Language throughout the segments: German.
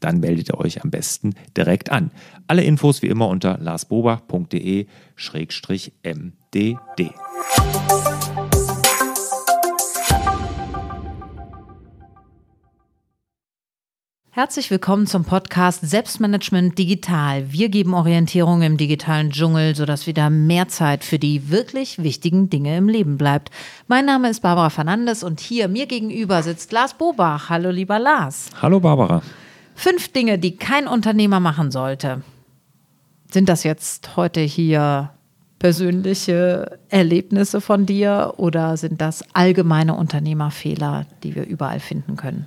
dann meldet ihr euch am besten direkt an. Alle Infos wie immer unter larsbobach.de-mdd. Herzlich willkommen zum Podcast Selbstmanagement Digital. Wir geben Orientierung im digitalen Dschungel, sodass wieder mehr Zeit für die wirklich wichtigen Dinge im Leben bleibt. Mein Name ist Barbara Fernandes und hier mir gegenüber sitzt Lars Bobach. Hallo lieber Lars. Hallo Barbara. Fünf Dinge, die kein Unternehmer machen sollte. Sind das jetzt heute hier persönliche Erlebnisse von dir oder sind das allgemeine Unternehmerfehler, die wir überall finden können?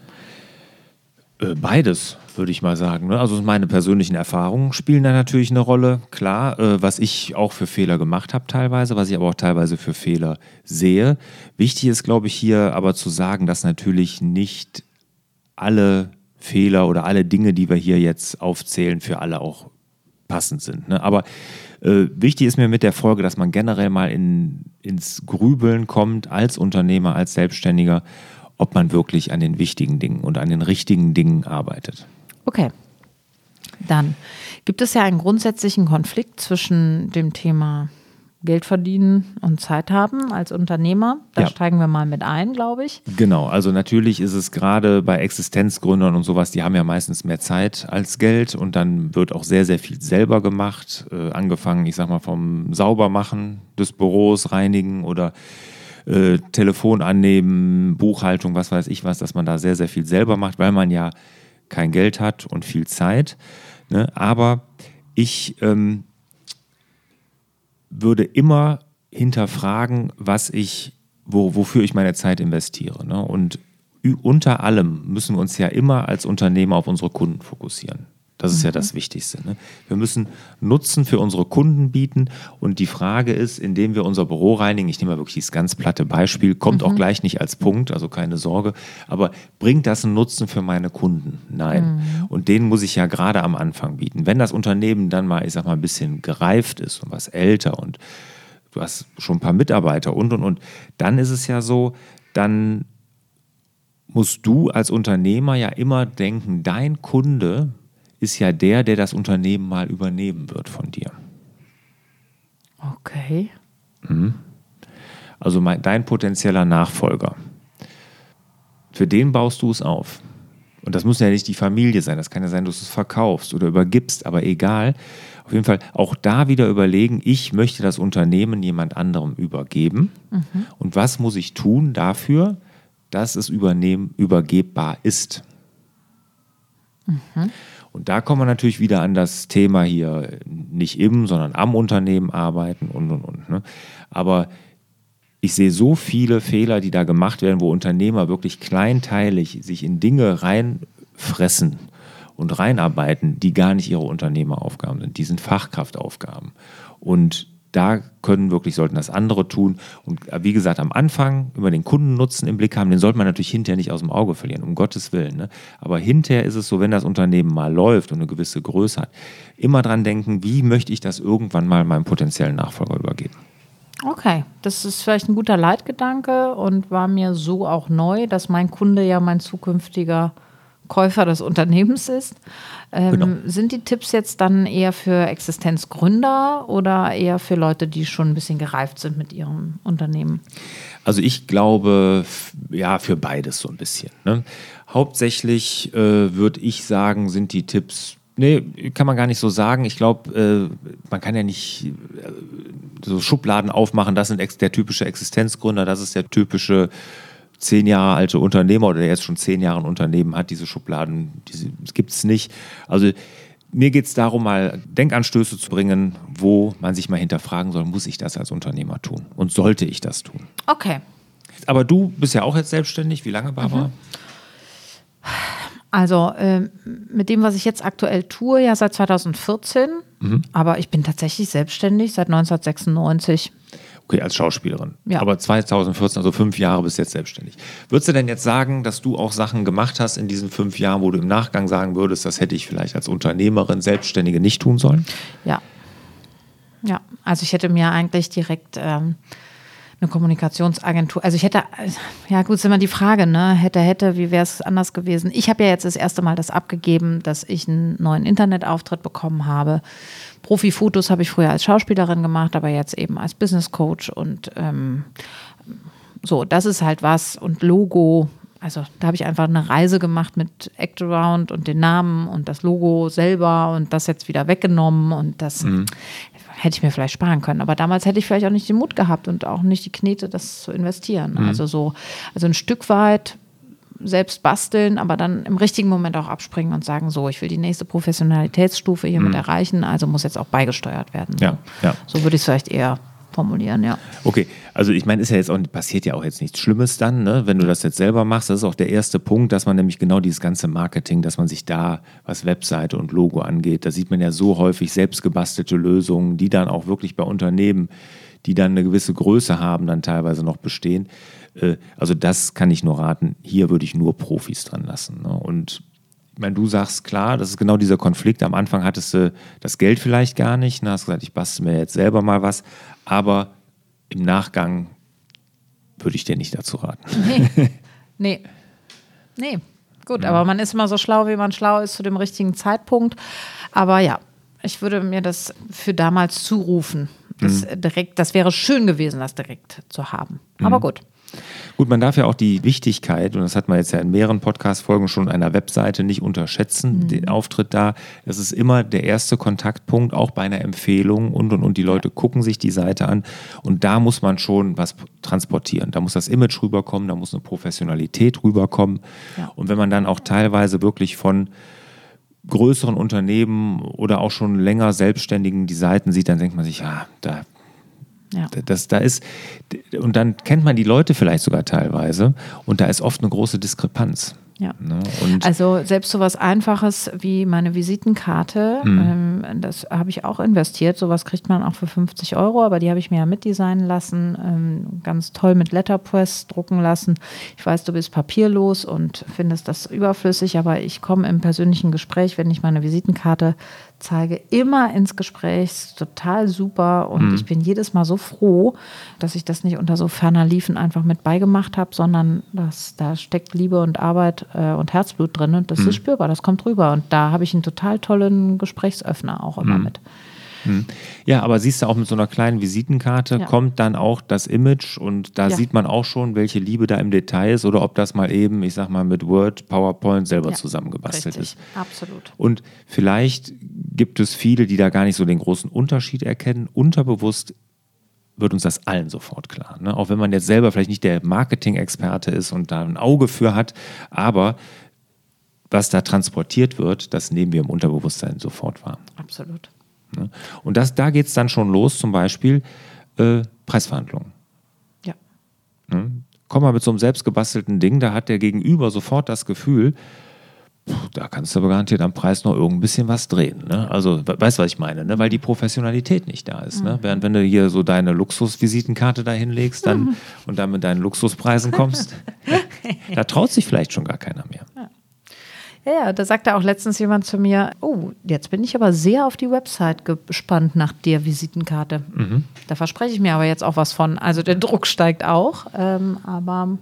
Äh, beides, würde ich mal sagen. Ne? Also meine persönlichen Erfahrungen spielen da natürlich eine Rolle. Klar, äh, was ich auch für Fehler gemacht habe teilweise, was ich aber auch teilweise für Fehler sehe. Wichtig ist, glaube ich, hier aber zu sagen, dass natürlich nicht alle Fehler oder alle Dinge, die wir hier jetzt aufzählen, für alle auch passend sind. Ne? Aber äh, wichtig ist mir mit der Folge, dass man generell mal in, ins Grübeln kommt als Unternehmer, als Selbstständiger, ob man wirklich an den wichtigen Dingen und an den richtigen Dingen arbeitet. Okay. Dann gibt es ja einen grundsätzlichen Konflikt zwischen dem Thema Geld verdienen und Zeit haben als Unternehmer. Da ja. steigen wir mal mit ein, glaube ich. Genau, also natürlich ist es gerade bei Existenzgründern und sowas, die haben ja meistens mehr Zeit als Geld und dann wird auch sehr, sehr viel selber gemacht. Äh, angefangen, ich sag mal, vom Saubermachen des Büros, reinigen oder äh, Telefon annehmen, Buchhaltung, was weiß ich was, dass man da sehr, sehr viel selber macht, weil man ja kein Geld hat und viel Zeit. Ne? Aber ich ähm, würde immer hinterfragen, was ich, wo, wofür ich meine Zeit investiere. Ne? Und unter allem müssen wir uns ja immer als Unternehmer auf unsere Kunden fokussieren. Das ist mhm. ja das Wichtigste. Ne? Wir müssen Nutzen für unsere Kunden bieten. Und die Frage ist, indem wir unser Büro reinigen, ich nehme mal wirklich dieses ganz platte Beispiel, kommt mhm. auch gleich nicht als Punkt, also keine Sorge, aber bringt das einen Nutzen für meine Kunden? Nein. Mhm. Und den muss ich ja gerade am Anfang bieten. Wenn das Unternehmen dann mal, ich sag mal, ein bisschen gereift ist und was älter und du hast schon ein paar Mitarbeiter und und und, dann ist es ja so, dann musst du als Unternehmer ja immer denken, dein Kunde ist ja der, der das Unternehmen mal übernehmen wird von dir. Okay. Mhm. Also mein, dein potenzieller Nachfolger. Für den baust du es auf. Und das muss ja nicht die Familie sein. Das kann ja sein, dass du es verkaufst oder übergibst, aber egal. Auf jeden Fall auch da wieder überlegen, ich möchte das Unternehmen jemand anderem übergeben. Mhm. Und was muss ich tun dafür, dass es übernehmen, übergebbar ist? Mhm. Und da kommen wir natürlich wieder an das Thema hier, nicht im, sondern am Unternehmen arbeiten und, und, und. Ne? Aber ich sehe so viele Fehler, die da gemacht werden, wo Unternehmer wirklich kleinteilig sich in Dinge reinfressen und reinarbeiten, die gar nicht ihre Unternehmeraufgaben sind. Die sind Fachkraftaufgaben. Und da können wirklich, sollten das andere tun. Und äh, wie gesagt, am Anfang über den Kundennutzen im Blick haben, den sollte man natürlich hinterher nicht aus dem Auge verlieren, um Gottes Willen. Ne? Aber hinterher ist es so, wenn das Unternehmen mal läuft und eine gewisse Größe hat, immer dran denken, wie möchte ich das irgendwann mal meinem potenziellen Nachfolger übergeben. Okay, das ist vielleicht ein guter Leitgedanke und war mir so auch neu, dass mein Kunde ja mein zukünftiger Käufer des Unternehmens ist. Ähm, genau. Sind die Tipps jetzt dann eher für Existenzgründer oder eher für Leute, die schon ein bisschen gereift sind mit ihrem Unternehmen? Also ich glaube, ja, für beides so ein bisschen. Ne? Hauptsächlich äh, würde ich sagen, sind die Tipps Nee, kann man gar nicht so sagen. Ich glaube, äh, man kann ja nicht äh, so Schubladen aufmachen. Das sind der typische Existenzgründer, das ist der typische zehn Jahre alte Unternehmer oder der jetzt schon zehn Jahre ein Unternehmen hat. Diese Schubladen diese, gibt es nicht. Also mir geht es darum, mal Denkanstöße zu bringen, wo man sich mal hinterfragen soll, muss ich das als Unternehmer tun und sollte ich das tun? Okay. Aber du bist ja auch jetzt selbstständig. Wie lange, Barbara? Mhm. Also äh, mit dem, was ich jetzt aktuell tue, ja seit 2014. Mhm. Aber ich bin tatsächlich selbstständig seit 1996. Okay, als Schauspielerin. Ja. Aber 2014, also fünf Jahre bis jetzt selbstständig. Würdest du denn jetzt sagen, dass du auch Sachen gemacht hast in diesen fünf Jahren, wo du im Nachgang sagen würdest, das hätte ich vielleicht als Unternehmerin, Selbstständige nicht tun sollen? Ja. Ja, also ich hätte mir eigentlich direkt ähm, eine Kommunikationsagentur. Also ich hätte, ja gut, ist immer die Frage, ne? Hätte, hätte, wie wäre es anders gewesen? Ich habe ja jetzt das erste Mal das abgegeben, dass ich einen neuen Internetauftritt bekommen habe. Profifotos habe ich früher als Schauspielerin gemacht, aber jetzt eben als Business Coach und ähm, so, das ist halt was. Und Logo, also da habe ich einfach eine Reise gemacht mit Act Around und den Namen und das Logo selber und das jetzt wieder weggenommen und das mhm hätte ich mir vielleicht sparen können. Aber damals hätte ich vielleicht auch nicht den Mut gehabt und auch nicht die Knete, das zu investieren. Mhm. Also so, also ein Stück weit selbst basteln, aber dann im richtigen Moment auch abspringen und sagen, so, ich will die nächste Professionalitätsstufe hiermit mhm. erreichen, also muss jetzt auch beigesteuert werden. Ja, ja. So würde ich es vielleicht eher formulieren, ja. Okay, also ich meine, ist ja jetzt auch passiert ja auch jetzt nichts Schlimmes dann, ne? wenn du das jetzt selber machst. Das ist auch der erste Punkt, dass man nämlich genau dieses ganze Marketing, dass man sich da, was Webseite und Logo angeht, da sieht man ja so häufig selbst gebastelte Lösungen, die dann auch wirklich bei Unternehmen, die dann eine gewisse Größe haben, dann teilweise noch bestehen. Äh, also das kann ich nur raten. Hier würde ich nur Profis dran lassen. Ne? Und ich meine, du sagst klar, das ist genau dieser Konflikt. Am Anfang hattest du das Geld vielleicht gar nicht. Ne? Hast gesagt, ich bastel mir jetzt selber mal was. Aber im Nachgang würde ich dir nicht dazu raten. Nee. Nee. Nee. Gut, ja. aber man ist immer so schlau, wie man schlau ist zu dem richtigen Zeitpunkt. Aber ja, ich würde mir das für damals zurufen. Das, mhm. direkt, das wäre schön gewesen, das direkt zu haben. Aber mhm. gut. Gut, man darf ja auch die Wichtigkeit, und das hat man jetzt ja in mehreren Podcast-Folgen schon einer Webseite nicht unterschätzen, mhm. den Auftritt da. Das ist immer der erste Kontaktpunkt, auch bei einer Empfehlung und und und. Die Leute gucken sich die Seite an und da muss man schon was transportieren. Da muss das Image rüberkommen, da muss eine Professionalität rüberkommen. Ja. Und wenn man dann auch teilweise wirklich von größeren Unternehmen oder auch schon länger Selbstständigen die Seiten sieht, dann denkt man sich, ja, da ja. Das, da ist, und dann kennt man die Leute vielleicht sogar teilweise und da ist oft eine große Diskrepanz. Ja. Ne? also selbst so was Einfaches wie meine Visitenkarte, mhm. ähm, das habe ich auch investiert. Sowas kriegt man auch für 50 Euro, aber die habe ich mir ja mitdesignen lassen, ähm, ganz toll mit Letterpress drucken lassen. Ich weiß, du bist papierlos und findest das überflüssig, aber ich komme im persönlichen Gespräch, wenn ich meine Visitenkarte zeige, immer ins Gespräch. Total super. Und mhm. ich bin jedes Mal so froh, dass ich das nicht unter so ferner Liefen einfach mit beigemacht habe, sondern dass da steckt Liebe und Arbeit äh, und Herzblut drin. Und das mhm. ist spürbar, das kommt rüber. Und da habe ich einen total tollen Gesprächsöffner auch immer mhm. mit. Hm. Ja, aber siehst du auch mit so einer kleinen Visitenkarte ja. kommt dann auch das Image und da ja. sieht man auch schon, welche Liebe da im Detail ist oder ob das mal eben, ich sag mal, mit Word, PowerPoint selber ja. zusammengebastelt Richtig. ist. Absolut. Und vielleicht gibt es viele, die da gar nicht so den großen Unterschied erkennen. Unterbewusst wird uns das allen sofort klar. Ne? Auch wenn man jetzt selber vielleicht nicht der Marketing-Experte ist und da ein Auge für hat, aber was da transportiert wird, das nehmen wir im Unterbewusstsein sofort wahr. Absolut. Ne? Und das, da geht es dann schon los, zum Beispiel äh, Preisverhandlungen. Ja. Ne? Komm mal mit so einem selbstgebastelten Ding, da hat der Gegenüber sofort das Gefühl, da kannst du aber garantiert am Preis noch irgendein bisschen was drehen. Ne? Also, weißt du, was ich meine? Ne? Weil die Professionalität nicht da ist. Ne? Mhm. Ne? Während wenn du hier so deine Luxusvisitenkarte da hinlegst dann, mhm. und dann mit deinen Luxuspreisen kommst, da traut sich vielleicht schon gar keiner mehr. Ja. Ja, ja, da sagte auch letztens jemand zu mir, oh, jetzt bin ich aber sehr auf die Website gespannt nach der Visitenkarte. Mhm. Da verspreche ich mir aber jetzt auch was von. Also der Druck steigt auch, ähm, aber.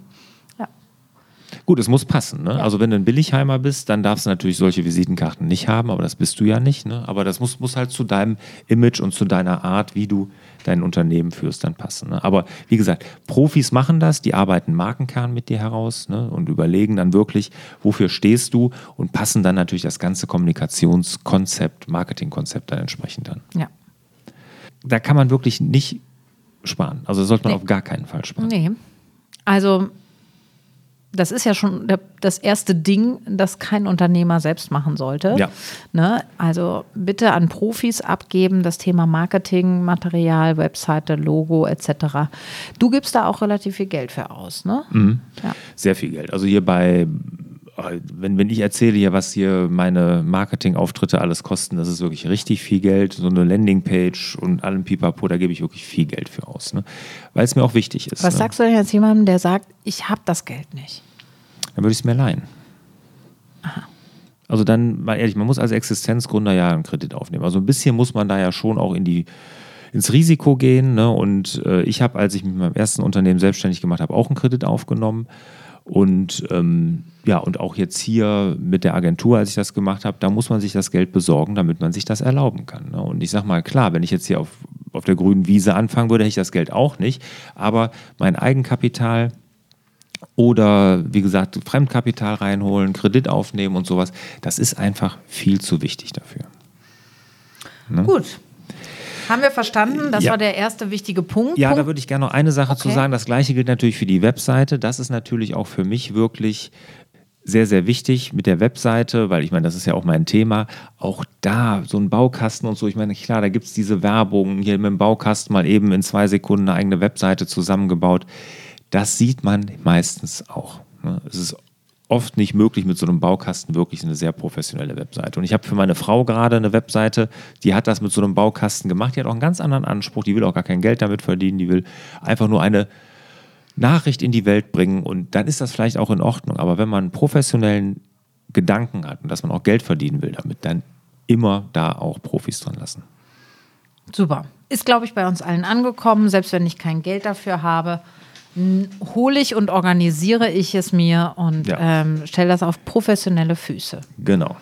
Gut, es muss passen. Ne? Ja. Also wenn du ein Billigheimer bist, dann darfst du natürlich solche Visitenkarten nicht haben, aber das bist du ja nicht. Ne? Aber das muss, muss halt zu deinem Image und zu deiner Art, wie du dein Unternehmen führst, dann passen. Ne? Aber wie gesagt, Profis machen das, die arbeiten Markenkern mit dir heraus ne? und überlegen dann wirklich, wofür stehst du und passen dann natürlich das ganze Kommunikationskonzept, Marketingkonzept dann entsprechend an. Ja. Da kann man wirklich nicht sparen. Also sollte man nee. auf gar keinen Fall sparen. Nee. Also das ist ja schon das erste Ding, das kein Unternehmer selbst machen sollte. Ja. Ne? Also bitte an Profis abgeben, das Thema Marketing, Material, Webseite, Logo etc. Du gibst da auch relativ viel Geld für aus, ne? Mhm. Ja. Sehr viel Geld. Also hier bei wenn, wenn ich erzähle hier, was hier meine Marketingauftritte alles kosten, das ist wirklich richtig viel Geld. So eine Landingpage und allem Pipapo, da gebe ich wirklich viel Geld für aus. Ne? Weil es mir auch wichtig ist. Was ne? sagst du denn jetzt jemandem, der sagt, ich habe das Geld nicht? Dann würde ich es mir leihen. Aha. Also dann, mal ehrlich, man muss als Existenzgründer ja einen Kredit aufnehmen. Also ein bisschen muss man da ja schon auch in die ins Risiko gehen. Ne? Und äh, ich habe, als ich mit meinem ersten Unternehmen selbstständig gemacht habe, auch einen Kredit aufgenommen. Und ähm, ja, und auch jetzt hier mit der Agentur, als ich das gemacht habe, da muss man sich das Geld besorgen, damit man sich das erlauben kann. Ne? Und ich sage mal, klar, wenn ich jetzt hier auf, auf der grünen Wiese anfangen würde, hätte ich das Geld auch nicht. Aber mein Eigenkapital oder wie gesagt, Fremdkapital reinholen, Kredit aufnehmen und sowas, das ist einfach viel zu wichtig dafür. Ne? Gut, haben wir verstanden? Das ja. war der erste wichtige Punkt. Ja, Punkt. da würde ich gerne noch eine Sache okay. zu sagen. Das gleiche gilt natürlich für die Webseite. Das ist natürlich auch für mich wirklich sehr, sehr wichtig mit der Webseite, weil ich meine, das ist ja auch mein Thema. Auch da, so ein Baukasten und so, ich meine, klar, da gibt es diese Werbung, hier mit dem Baukasten mal eben in zwei Sekunden eine eigene Webseite zusammengebaut. Das sieht man meistens auch. Ne? Es ist oft nicht möglich, mit so einem Baukasten wirklich eine sehr professionelle Webseite. Und ich habe für meine Frau gerade eine Webseite, die hat das mit so einem Baukasten gemacht. Die hat auch einen ganz anderen Anspruch. Die will auch gar kein Geld damit verdienen. Die will einfach nur eine Nachricht in die Welt bringen. Und dann ist das vielleicht auch in Ordnung. Aber wenn man einen professionellen Gedanken hat und dass man auch Geld verdienen will damit, dann immer da auch Profis dran lassen. Super. Ist, glaube ich, bei uns allen angekommen, selbst wenn ich kein Geld dafür habe hole ich und organisiere ich es mir und ja. ähm, stelle das auf professionelle Füße. Genau.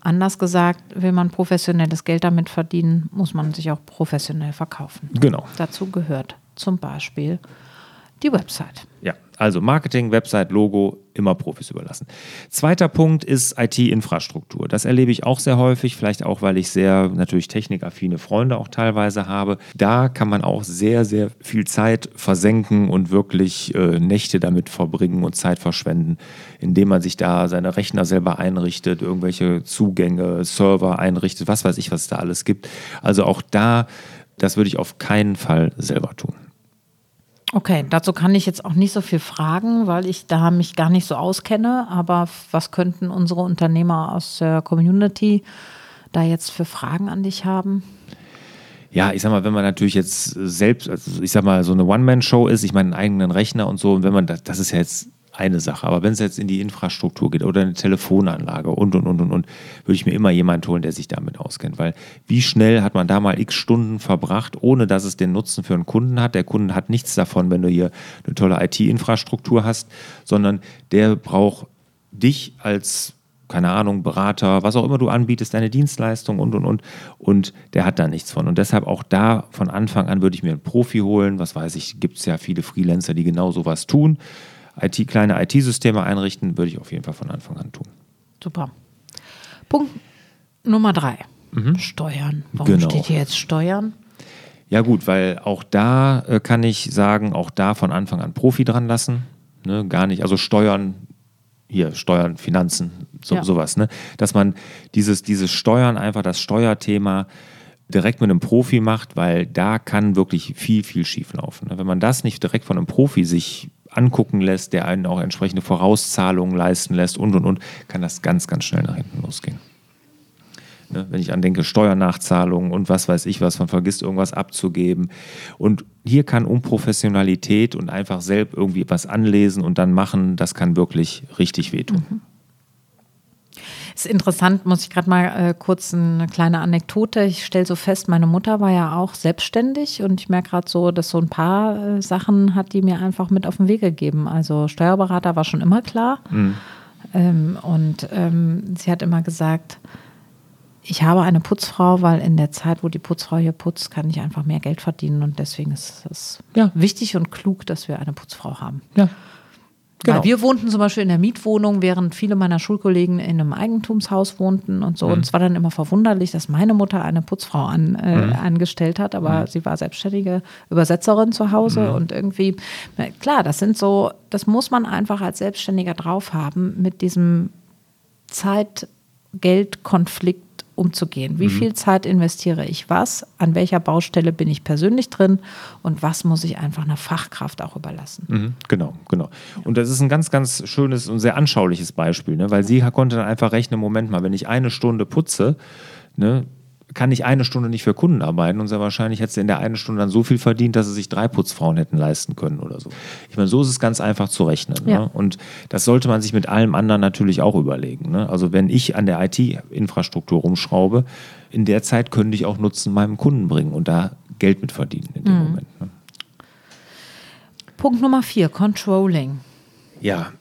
Anders gesagt, will man professionelles Geld damit verdienen, muss man sich auch professionell verkaufen. Genau. Dazu gehört zum Beispiel die Website. Ja, also Marketing, Website, Logo, immer Profis überlassen. Zweiter Punkt ist IT-Infrastruktur. Das erlebe ich auch sehr häufig, vielleicht auch, weil ich sehr natürlich technikaffine Freunde auch teilweise habe. Da kann man auch sehr, sehr viel Zeit versenken und wirklich äh, Nächte damit verbringen und Zeit verschwenden, indem man sich da seine Rechner selber einrichtet, irgendwelche Zugänge, Server einrichtet, was weiß ich, was es da alles gibt. Also auch da, das würde ich auf keinen Fall selber tun. Okay, dazu kann ich jetzt auch nicht so viel fragen, weil ich da mich gar nicht so auskenne. Aber was könnten unsere Unternehmer aus der Community da jetzt für Fragen an dich haben? Ja, ich sag mal, wenn man natürlich jetzt selbst, also ich sag mal, so eine One-Man-Show ist, ich meine, einen eigenen Rechner und so, und wenn man das, das ist ja jetzt eine Sache. Aber wenn es jetzt in die Infrastruktur geht oder eine Telefonanlage und, und, und, und, und, würde ich mir immer jemanden holen, der sich damit auskennt. Weil wie schnell hat man da mal x Stunden verbracht, ohne dass es den Nutzen für einen Kunden hat. Der Kunde hat nichts davon, wenn du hier eine tolle IT-Infrastruktur hast, sondern der braucht dich als keine Ahnung, Berater, was auch immer du anbietest, deine Dienstleistung und, und, und. Und der hat da nichts von. Und deshalb auch da von Anfang an würde ich mir einen Profi holen. Was weiß ich, gibt es ja viele Freelancer, die genau sowas tun. IT, kleine IT-Systeme einrichten, würde ich auf jeden Fall von Anfang an tun. Super. Punkt Nummer drei. Mhm. Steuern. Warum genau. steht hier jetzt Steuern? Ja gut, weil auch da äh, kann ich sagen, auch da von Anfang an Profi dran lassen. Ne, gar nicht, also Steuern, hier Steuern, Finanzen, so, ja. sowas. Ne? Dass man dieses, dieses Steuern, einfach das Steuerthema direkt mit einem Profi macht, weil da kann wirklich viel, viel schief laufen. Ne? Wenn man das nicht direkt von einem Profi sich angucken lässt, der einen auch entsprechende Vorauszahlungen leisten lässt und und und, kann das ganz, ganz schnell nach hinten losgehen. Ne, wenn ich andenke, Steuernachzahlungen und was weiß ich was, man vergisst irgendwas abzugeben. Und hier kann Unprofessionalität und einfach selbst irgendwie was anlesen und dann machen, das kann wirklich richtig wehtun. Mhm. Ist interessant, muss ich gerade mal äh, kurz eine kleine Anekdote. Ich stelle so fest, meine Mutter war ja auch selbstständig und ich merke gerade so, dass so ein paar äh, Sachen hat die mir einfach mit auf den Weg gegeben. Also Steuerberater war schon immer klar. Mhm. Ähm, und ähm, sie hat immer gesagt, ich habe eine Putzfrau, weil in der Zeit, wo die Putzfrau hier putzt, kann ich einfach mehr Geld verdienen und deswegen ist es ja. wichtig und klug, dass wir eine Putzfrau haben. Ja. Genau. Weil wir wohnten zum Beispiel in der Mietwohnung, während viele meiner Schulkollegen in einem Eigentumshaus wohnten und so. Mhm. Und es war dann immer verwunderlich, dass meine Mutter eine Putzfrau an, äh, mhm. angestellt hat, aber mhm. sie war selbstständige Übersetzerin zu Hause mhm. und irgendwie, klar, das sind so, das muss man einfach als Selbstständiger drauf haben mit diesem Zeit-Geld-Konflikt umzugehen. Wie mhm. viel Zeit investiere ich was? An welcher Baustelle bin ich persönlich drin? Und was muss ich einfach einer Fachkraft auch überlassen? Mhm. Genau, genau. Und das ist ein ganz, ganz schönes und sehr anschauliches Beispiel, ne? weil sie konnte dann einfach rechnen, Moment mal, wenn ich eine Stunde putze, ne, kann ich eine Stunde nicht für Kunden arbeiten und sehr wahrscheinlich hätte sie in der einen Stunde dann so viel verdient, dass sie sich drei Putzfrauen hätten leisten können oder so. Ich meine, so ist es ganz einfach zu rechnen. Ne? Ja. Ne? Und das sollte man sich mit allem anderen natürlich auch überlegen. Ne? Also wenn ich an der IT-Infrastruktur rumschraube, in der Zeit könnte ich auch Nutzen meinem Kunden bringen und da Geld mit verdienen in dem mhm. Moment. Ne? Punkt Nummer vier, Controlling. Ja,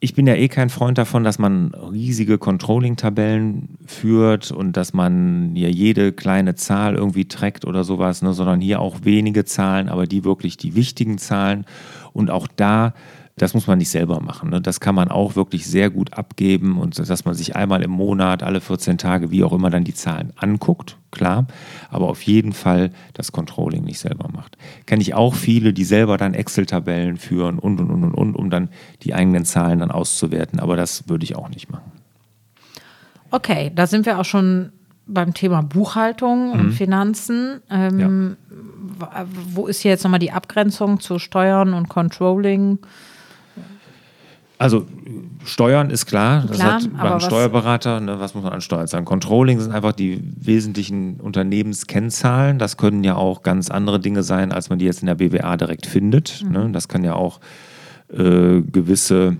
ich bin ja eh kein Freund davon, dass man riesige Controlling-Tabellen führt und dass man ja jede kleine Zahl irgendwie trackt oder sowas, ne, sondern hier auch wenige Zahlen, aber die wirklich die wichtigen Zahlen und auch da das muss man nicht selber machen. Ne? Das kann man auch wirklich sehr gut abgeben und dass man sich einmal im Monat, alle 14 Tage, wie auch immer, dann die Zahlen anguckt, klar, aber auf jeden Fall das Controlling nicht selber macht. Kenne ich auch viele, die selber dann Excel-Tabellen führen und, und, und, und, und, um dann die eigenen Zahlen dann auszuwerten, aber das würde ich auch nicht machen. Okay, da sind wir auch schon beim Thema Buchhaltung und mhm. Finanzen. Ähm, ja. Wo ist hier jetzt nochmal die Abgrenzung zu Steuern und Controlling? Also Steuern ist klar, das klar, hat beim Steuerberater, ne, was muss man an Steuern sagen? Controlling sind einfach die wesentlichen Unternehmenskennzahlen. Das können ja auch ganz andere Dinge sein, als man die jetzt in der BWA direkt findet. Mhm. Ne? Das kann ja auch äh, gewisse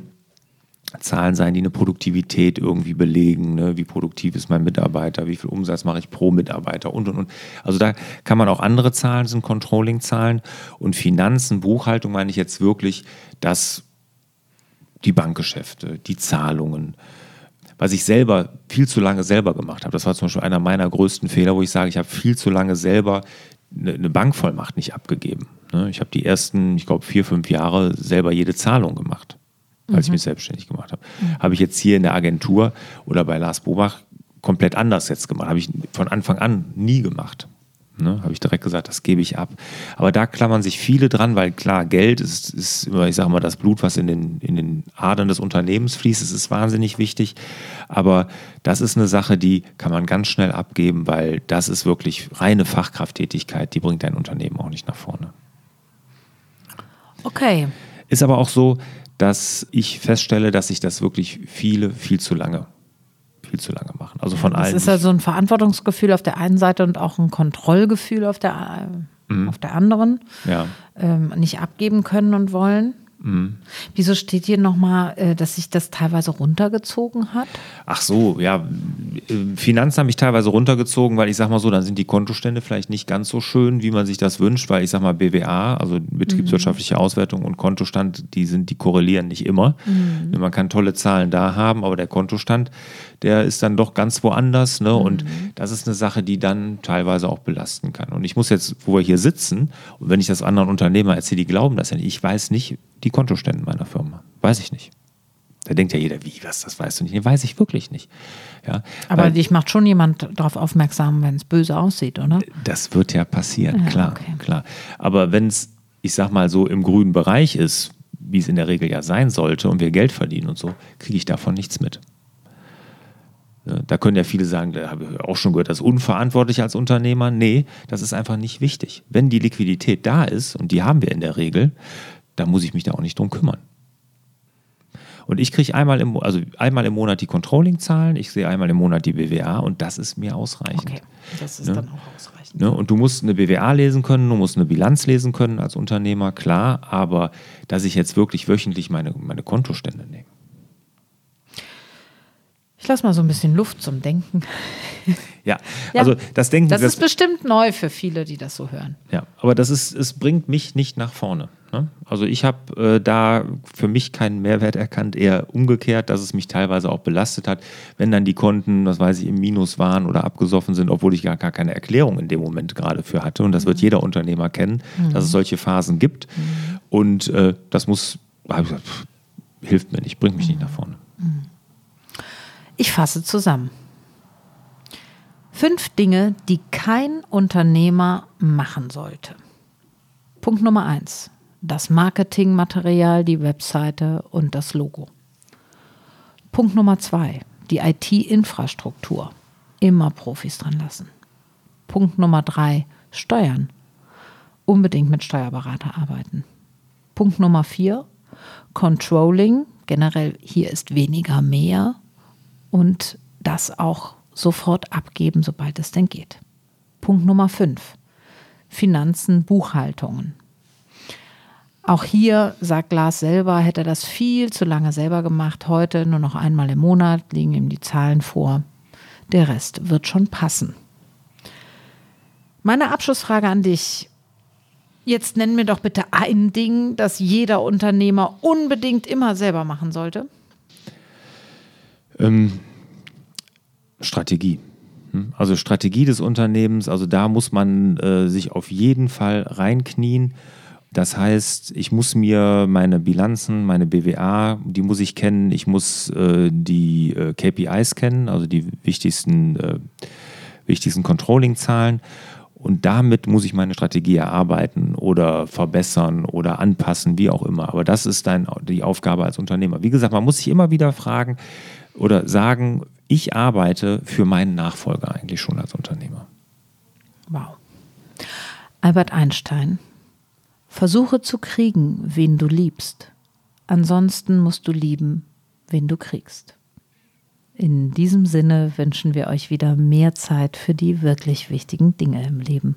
Zahlen sein, die eine Produktivität irgendwie belegen. Ne? Wie produktiv ist mein Mitarbeiter? Wie viel Umsatz mache ich pro Mitarbeiter? Und, und, und. Also da kann man auch andere Zahlen, sind Controlling-Zahlen. Und Finanzen, Buchhaltung meine ich jetzt wirklich, dass die Bankgeschäfte, die Zahlungen. Was ich selber viel zu lange selber gemacht habe, das war zum Beispiel einer meiner größten Fehler, wo ich sage, ich habe viel zu lange selber eine Bankvollmacht nicht abgegeben. Ne? Ich habe die ersten, ich glaube, vier, fünf Jahre selber jede Zahlung gemacht, als mhm. ich mich selbstständig gemacht habe. Mhm. Habe ich jetzt hier in der Agentur oder bei Lars Bobach komplett anders jetzt gemacht. Habe ich von Anfang an nie gemacht. Ne? Habe ich direkt gesagt, das gebe ich ab. Aber da klammern sich viele dran, weil klar, Geld ist, ist immer, ich sage mal, das Blut, was in den, in den Adern des Unternehmens fließt, das ist wahnsinnig wichtig. Aber das ist eine Sache, die kann man ganz schnell abgeben, weil das ist wirklich reine Fachkrafttätigkeit, die bringt dein Unternehmen auch nicht nach vorne. Okay. Ist aber auch so, dass ich feststelle, dass sich das wirklich viele, viel zu lange viel zu lange machen. Also von allen. Es ist also ein Verantwortungsgefühl auf der einen Seite und auch ein Kontrollgefühl auf der, mhm. auf der anderen. Ja. Ähm, nicht abgeben können und wollen. Mhm. Wieso steht hier nochmal, äh, dass sich das teilweise runtergezogen hat? Ach so, ja. Finanzen haben mich teilweise runtergezogen, weil ich sag mal so, dann sind die Kontostände vielleicht nicht ganz so schön, wie man sich das wünscht, weil ich sag mal, BWA, also betriebswirtschaftliche mhm. Auswertung und Kontostand, die sind, die korrelieren nicht immer. Mhm. Man kann tolle Zahlen da haben, aber der Kontostand, der ist dann doch ganz woanders. Ne? Und mhm. das ist eine Sache, die dann teilweise auch belasten kann. Und ich muss jetzt, wo wir hier sitzen, und wenn ich das anderen Unternehmer erzähle, die glauben das ja nicht. Ich weiß nicht die Kontostände meiner Firma. Weiß ich nicht. Da denkt ja jeder, wie, was, das weißt du nicht. Nee, weiß ich wirklich nicht. Ja, Aber dich macht schon jemand darauf aufmerksam, wenn es böse aussieht, oder? Das wird ja passieren, ja, klar, okay. klar. Aber wenn es, ich sag mal, so im grünen Bereich ist, wie es in der Regel ja sein sollte, und wir Geld verdienen und so, kriege ich davon nichts mit. Da können ja viele sagen, da habe ich auch schon gehört, das ist unverantwortlich als Unternehmer. Nee, das ist einfach nicht wichtig. Wenn die Liquidität da ist, und die haben wir in der Regel, dann muss ich mich da auch nicht drum kümmern. Und ich kriege einmal im, also einmal im Monat die Controlling-Zahlen, ich sehe einmal im Monat die BWA und das ist mir ausreichend. Okay, das ist ne? dann auch ausreichend. Ne? Und du musst eine BWA lesen können, du musst eine Bilanz lesen können als Unternehmer, klar, aber dass ich jetzt wirklich wöchentlich meine, meine Kontostände nehme. Ich lasse mal so ein bisschen Luft zum Denken. Ja, ja, also das Denken. Das, das ist bestimmt neu für viele, die das so hören. Ja, aber das ist, es bringt mich nicht nach vorne. Ne? Also ich habe äh, da für mich keinen Mehrwert erkannt, eher umgekehrt, dass es mich teilweise auch belastet hat, wenn dann die Konten, das weiß ich, im Minus waren oder abgesoffen sind, obwohl ich gar, gar keine Erklärung in dem Moment gerade für hatte. Und das wird mhm. jeder Unternehmer kennen, mhm. dass es solche Phasen gibt. Mhm. Und äh, das muss, pff, hilft mir nicht, bringt mich nicht nach vorne. Ich fasse zusammen. Fünf Dinge, die kein Unternehmer machen sollte. Punkt Nummer eins. Das Marketingmaterial, die Webseite und das Logo. Punkt Nummer zwei. Die IT-Infrastruktur. Immer Profis dran lassen. Punkt Nummer drei. Steuern. Unbedingt mit Steuerberater arbeiten. Punkt Nummer vier. Controlling. Generell hier ist weniger mehr. Und das auch sofort abgeben, sobald es denn geht. Punkt Nummer 5. Finanzen, Buchhaltungen. Auch hier sagt Lars selber, hätte er das viel zu lange selber gemacht. Heute nur noch einmal im Monat liegen ihm die Zahlen vor. Der Rest wird schon passen. Meine Abschlussfrage an dich. Jetzt nenn mir doch bitte ein Ding, das jeder Unternehmer unbedingt immer selber machen sollte. Ähm, Strategie. Hm? Also Strategie des Unternehmens, also da muss man äh, sich auf jeden Fall reinknien. Das heißt, ich muss mir meine Bilanzen, meine BWA, die muss ich kennen. Ich muss äh, die äh, KPIs kennen, also die wichtigsten, äh, wichtigsten Controlling-Zahlen. Und damit muss ich meine Strategie erarbeiten oder verbessern oder anpassen, wie auch immer. Aber das ist dann die Aufgabe als Unternehmer. Wie gesagt, man muss sich immer wieder fragen oder sagen, ich arbeite für meinen Nachfolger eigentlich schon als Unternehmer. Wow. Albert Einstein, versuche zu kriegen, wen du liebst. Ansonsten musst du lieben, wen du kriegst. In diesem Sinne wünschen wir euch wieder mehr Zeit für die wirklich wichtigen Dinge im Leben.